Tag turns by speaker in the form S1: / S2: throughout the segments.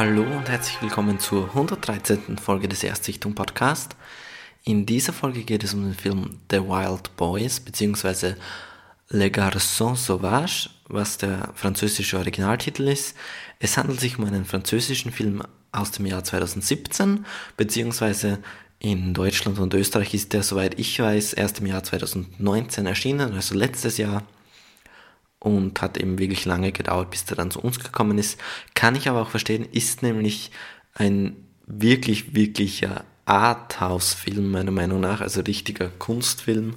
S1: Hallo und herzlich willkommen zur 113. Folge des Erstsichtung Podcast. In dieser Folge geht es um den Film The Wild Boys bzw. Le Garçon Sauvage, was der französische Originaltitel ist. Es handelt sich um einen französischen Film aus dem Jahr 2017 bzw. in Deutschland und Österreich ist der, soweit ich weiß, erst im Jahr 2019 erschienen, also letztes Jahr und hat eben wirklich lange gedauert, bis der dann zu uns gekommen ist. Kann ich aber auch verstehen, ist nämlich ein wirklich, wirklicher Arthouse-Film, meiner Meinung nach, also richtiger Kunstfilm.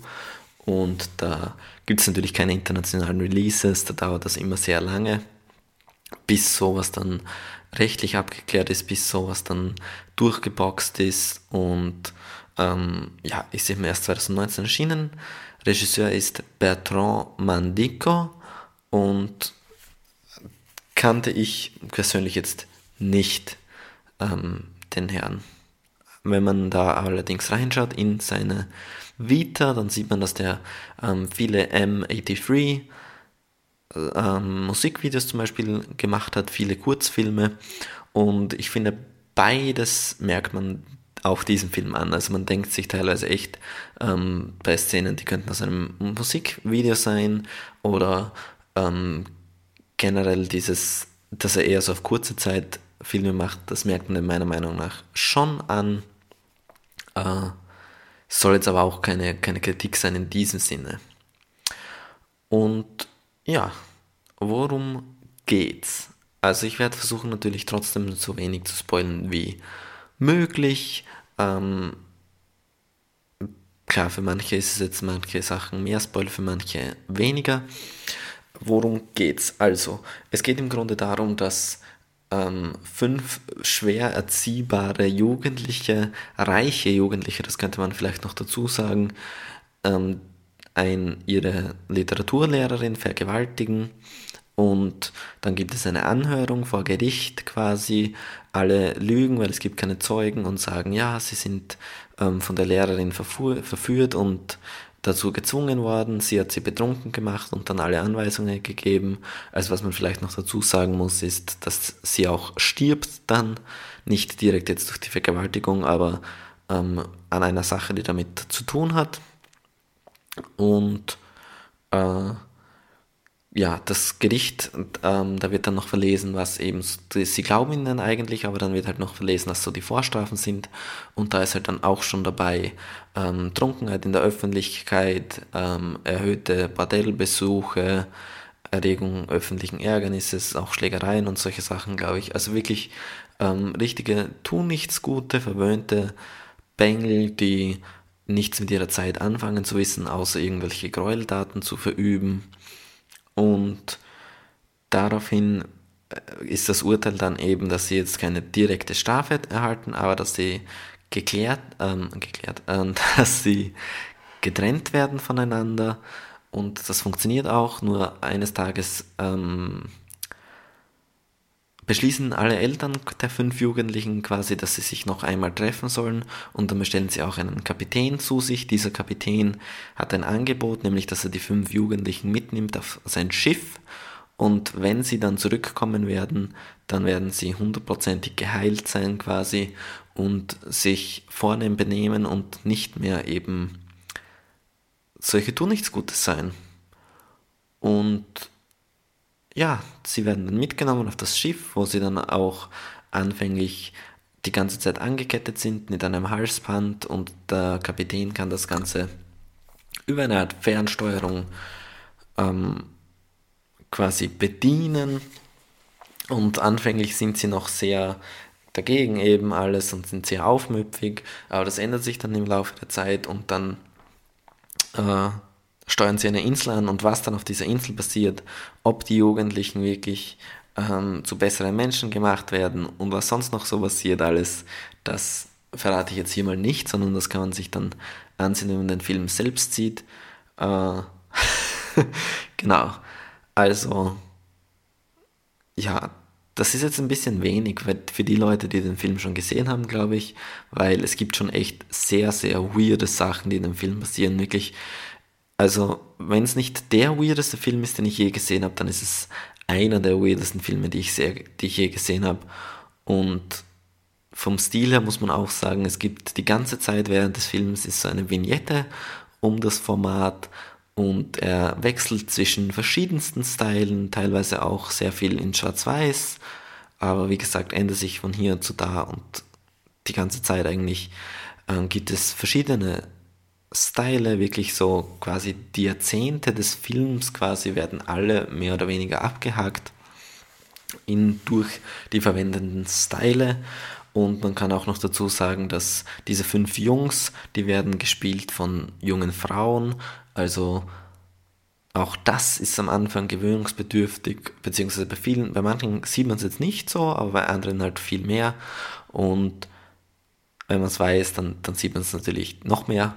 S1: Und da gibt es natürlich keine internationalen Releases, da dauert das immer sehr lange, bis sowas dann rechtlich abgeklärt ist, bis sowas dann durchgeboxt ist. Und ähm, ja, ist eben erst 2019 erschienen. Regisseur ist Bertrand Mandico und kannte ich persönlich jetzt nicht ähm, den Herrn. Wenn man da allerdings reinschaut in seine Vita, dann sieht man, dass der ähm, viele M83 ähm, Musikvideos zum Beispiel gemacht hat, viele Kurzfilme und ich finde, beides merkt man auf diesem Film an. Also man denkt sich teilweise echt ähm, bei Szenen, die könnten aus einem Musikvideo sein oder ähm, generell dieses, dass er eher so auf kurze Zeit Filme macht, das merkt man meiner Meinung nach schon an. Äh, soll jetzt aber auch keine, keine Kritik sein in diesem Sinne. Und ja, worum geht's? Also ich werde versuchen natürlich trotzdem so wenig zu spoilen wie möglich. Ähm, klar, für manche ist es jetzt manche Sachen mehr Spoiler, für manche weniger. Worum geht's? Also, es geht im Grunde darum, dass ähm, fünf schwer erziehbare Jugendliche, reiche Jugendliche, das könnte man vielleicht noch dazu sagen, ähm, ein, ihre Literaturlehrerin vergewaltigen und dann gibt es eine Anhörung vor Gericht quasi. Alle lügen, weil es gibt keine Zeugen und sagen, ja, sie sind ähm, von der Lehrerin verführt und dazu gezwungen worden, sie hat sie betrunken gemacht und dann alle Anweisungen gegeben. Also was man vielleicht noch dazu sagen muss, ist, dass sie auch stirbt dann, nicht direkt jetzt durch die Vergewaltigung, aber ähm, an einer Sache, die damit zu tun hat. Und äh, ja, das Gericht, ähm, da wird dann noch verlesen, was eben, sie glauben ihnen eigentlich, aber dann wird halt noch verlesen, was so die Vorstrafen sind. Und da ist halt dann auch schon dabei ähm, Trunkenheit in der Öffentlichkeit, ähm, erhöhte Bordellbesuche, Erregung öffentlichen Ärgernisses, auch Schlägereien und solche Sachen, glaube ich. Also wirklich ähm, richtige tun nichts Gute, verwöhnte Bengel, die nichts mit ihrer Zeit anfangen zu wissen, außer irgendwelche Gräueltaten zu verüben und daraufhin äh, ist das Urteil dann eben, dass sie jetzt keine direkte Strafe erhalten, aber dass sie geklärt, ähm, geklärt, äh, dass sie getrennt werden voneinander und das funktioniert auch. Nur eines Tages ähm, beschließen alle Eltern der fünf Jugendlichen quasi, dass sie sich noch einmal treffen sollen und dann bestellen sie auch einen Kapitän zu sich. Dieser Kapitän hat ein Angebot, nämlich dass er die fünf Jugendlichen mitnimmt auf sein Schiff und wenn sie dann zurückkommen werden, dann werden sie hundertprozentig geheilt sein quasi und sich vornehm benehmen und nicht mehr eben solche tun nichts Gutes sein. Und ja, sie werden dann mitgenommen auf das Schiff, wo sie dann auch anfänglich die ganze Zeit angekettet sind mit einem Halsband und der Kapitän kann das Ganze über eine Art Fernsteuerung ähm, quasi bedienen. Und anfänglich sind sie noch sehr dagegen eben alles und sind sehr aufmüpfig, aber das ändert sich dann im Laufe der Zeit und dann äh, steuern sie eine Insel an und was dann auf dieser Insel passiert, ob die Jugendlichen wirklich ähm, zu besseren Menschen gemacht werden und was sonst noch so passiert alles, das verrate ich jetzt hier mal nicht, sondern das kann man sich dann ansehen, wenn man den Film selbst sieht. Äh, genau. Also, ja, das ist jetzt ein bisschen wenig für die Leute, die den Film schon gesehen haben, glaube ich, weil es gibt schon echt sehr, sehr weirde Sachen, die in dem Film passieren. Wirklich also, wenn es nicht der weirdeste Film ist, den ich je gesehen habe, dann ist es einer der weirdesten Filme, die ich, sehr, die ich je gesehen habe. Und vom Stil her muss man auch sagen, es gibt die ganze Zeit während des Films ist so eine Vignette um das Format und er wechselt zwischen verschiedensten Stylen, teilweise auch sehr viel in Schwarz-Weiß, aber wie gesagt, ändert sich von hier zu da und die ganze Zeit eigentlich äh, gibt es verschiedene Style, wirklich so quasi die Jahrzehnte des Films quasi werden alle mehr oder weniger abgehakt in, durch die verwendeten Style. Und man kann auch noch dazu sagen, dass diese fünf Jungs, die werden gespielt von jungen Frauen. Also auch das ist am Anfang gewöhnungsbedürftig, beziehungsweise bei vielen, bei manchen sieht man es jetzt nicht so, aber bei anderen halt viel mehr. Und wenn man es weiß, dann, dann sieht man es natürlich noch mehr.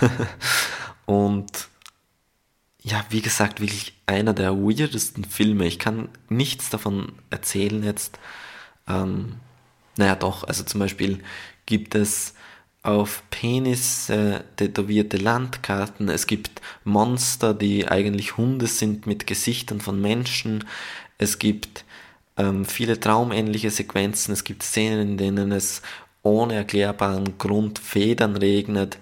S1: und ja, wie gesagt, wirklich einer der weirdesten Filme. Ich kann nichts davon erzählen jetzt. Ähm, naja, doch, also zum Beispiel gibt es auf Penis äh, tätowierte Landkarten. Es gibt Monster, die eigentlich Hunde sind mit Gesichtern von Menschen. Es gibt ähm, viele traumähnliche Sequenzen. Es gibt Szenen, in denen es ohne erklärbaren Grund Federn regnet.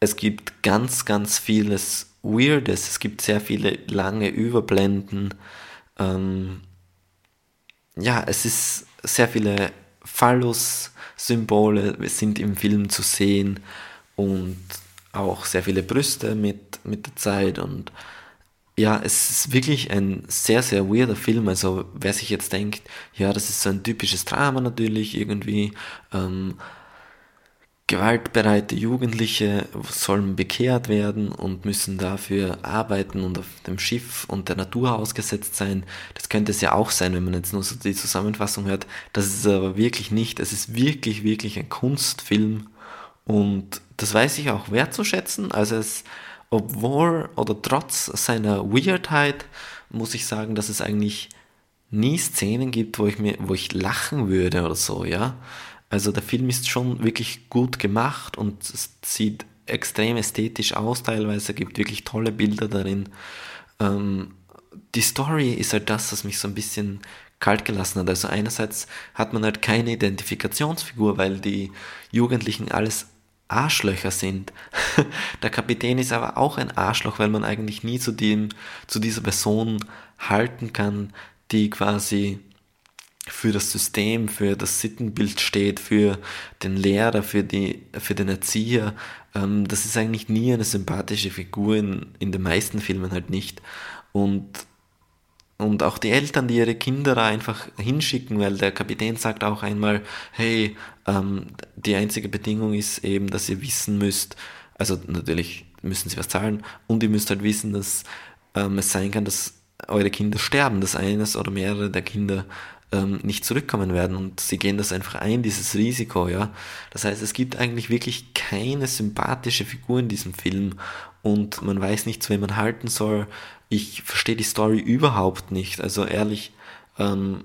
S1: Es gibt ganz, ganz vieles Weirdes. Es gibt sehr viele lange Überblenden. Ähm, ja, es ist sehr viele Phallus-Symbole sind im Film zu sehen und auch sehr viele Brüste mit, mit der Zeit und ja, es ist wirklich ein sehr, sehr weirder Film. Also wer sich jetzt denkt, ja, das ist so ein typisches Drama natürlich irgendwie, ähm, gewaltbereite Jugendliche sollen bekehrt werden und müssen dafür arbeiten und auf dem Schiff und der Natur ausgesetzt sein. Das könnte es ja auch sein, wenn man jetzt nur so die Zusammenfassung hört. Das ist aber wirklich nicht. Es ist wirklich, wirklich ein Kunstfilm und das weiß ich auch wertzuschätzen. Also es, obwohl oder trotz seiner Weirdheit muss ich sagen, dass es eigentlich nie Szenen gibt, wo ich mir, wo ich lachen würde oder so, ja. Also der Film ist schon wirklich gut gemacht und sieht extrem ästhetisch aus teilweise, gibt wirklich tolle Bilder darin. Ähm, die Story ist halt das, was mich so ein bisschen kalt gelassen hat. Also einerseits hat man halt keine Identifikationsfigur, weil die Jugendlichen alles Arschlöcher sind. Der Kapitän ist aber auch ein Arschloch, weil man eigentlich nie zu dem, zu dieser Person halten kann, die quasi für das System, für das Sittenbild steht, für den Lehrer, für, die, für den Erzieher. Ähm, das ist eigentlich nie eine sympathische Figur, in, in den meisten Filmen halt nicht. Und, und auch die Eltern, die ihre Kinder einfach hinschicken, weil der Kapitän sagt auch einmal, hey, ähm, die einzige Bedingung ist eben, dass ihr wissen müsst, also natürlich müssen sie was zahlen, und ihr müsst halt wissen, dass ähm, es sein kann, dass eure Kinder sterben, dass eines oder mehrere der Kinder ähm, nicht zurückkommen werden und sie gehen das einfach ein, dieses Risiko, ja. Das heißt, es gibt eigentlich wirklich keine sympathische Figur in diesem Film und man weiß nicht, zu wem man halten soll. Ich verstehe die Story überhaupt nicht, also ehrlich, ähm,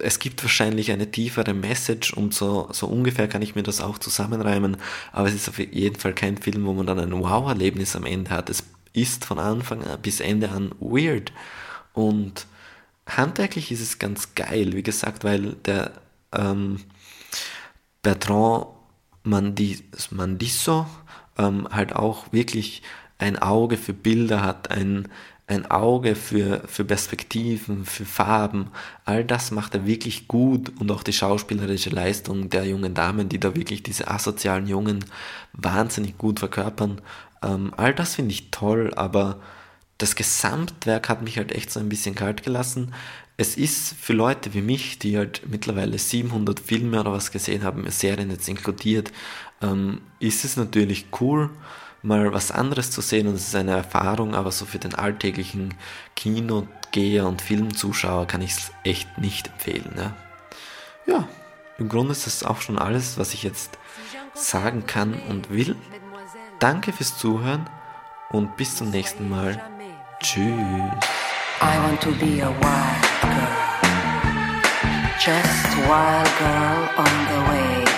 S1: es gibt wahrscheinlich eine tiefere Message und so, so ungefähr kann ich mir das auch zusammenreimen, aber es ist auf jeden Fall kein Film, wo man dann ein Wow-Erlebnis am Ende hat. Es ist von Anfang bis Ende an weird und handwerklich ist es ganz geil, wie gesagt, weil der ähm, Bertrand Mandis, Mandisso ähm, halt auch wirklich ein Auge für Bilder hat, ein, ein Auge für, für Perspektiven, für Farben. All das macht er wirklich gut und auch die schauspielerische Leistung der jungen Damen, die da wirklich diese asozialen Jungen wahnsinnig gut verkörpern. Ähm, all das finde ich toll, aber das Gesamtwerk hat mich halt echt so ein bisschen kalt gelassen. Es ist für Leute wie mich, die halt mittlerweile 700 Filme oder was gesehen haben, Serien jetzt inkludiert, ähm, ist es natürlich cool, mal was anderes zu sehen und es ist eine Erfahrung, aber so für den alltäglichen Kinogeher und Filmzuschauer kann ich es echt nicht empfehlen. Ja. ja, im Grunde ist das auch schon alles, was ich jetzt sagen kann und will. Danke fürs Zuhören und bis zum nächsten Mal. Tschüss. I want to be a wild girl. Just wild girl on the way.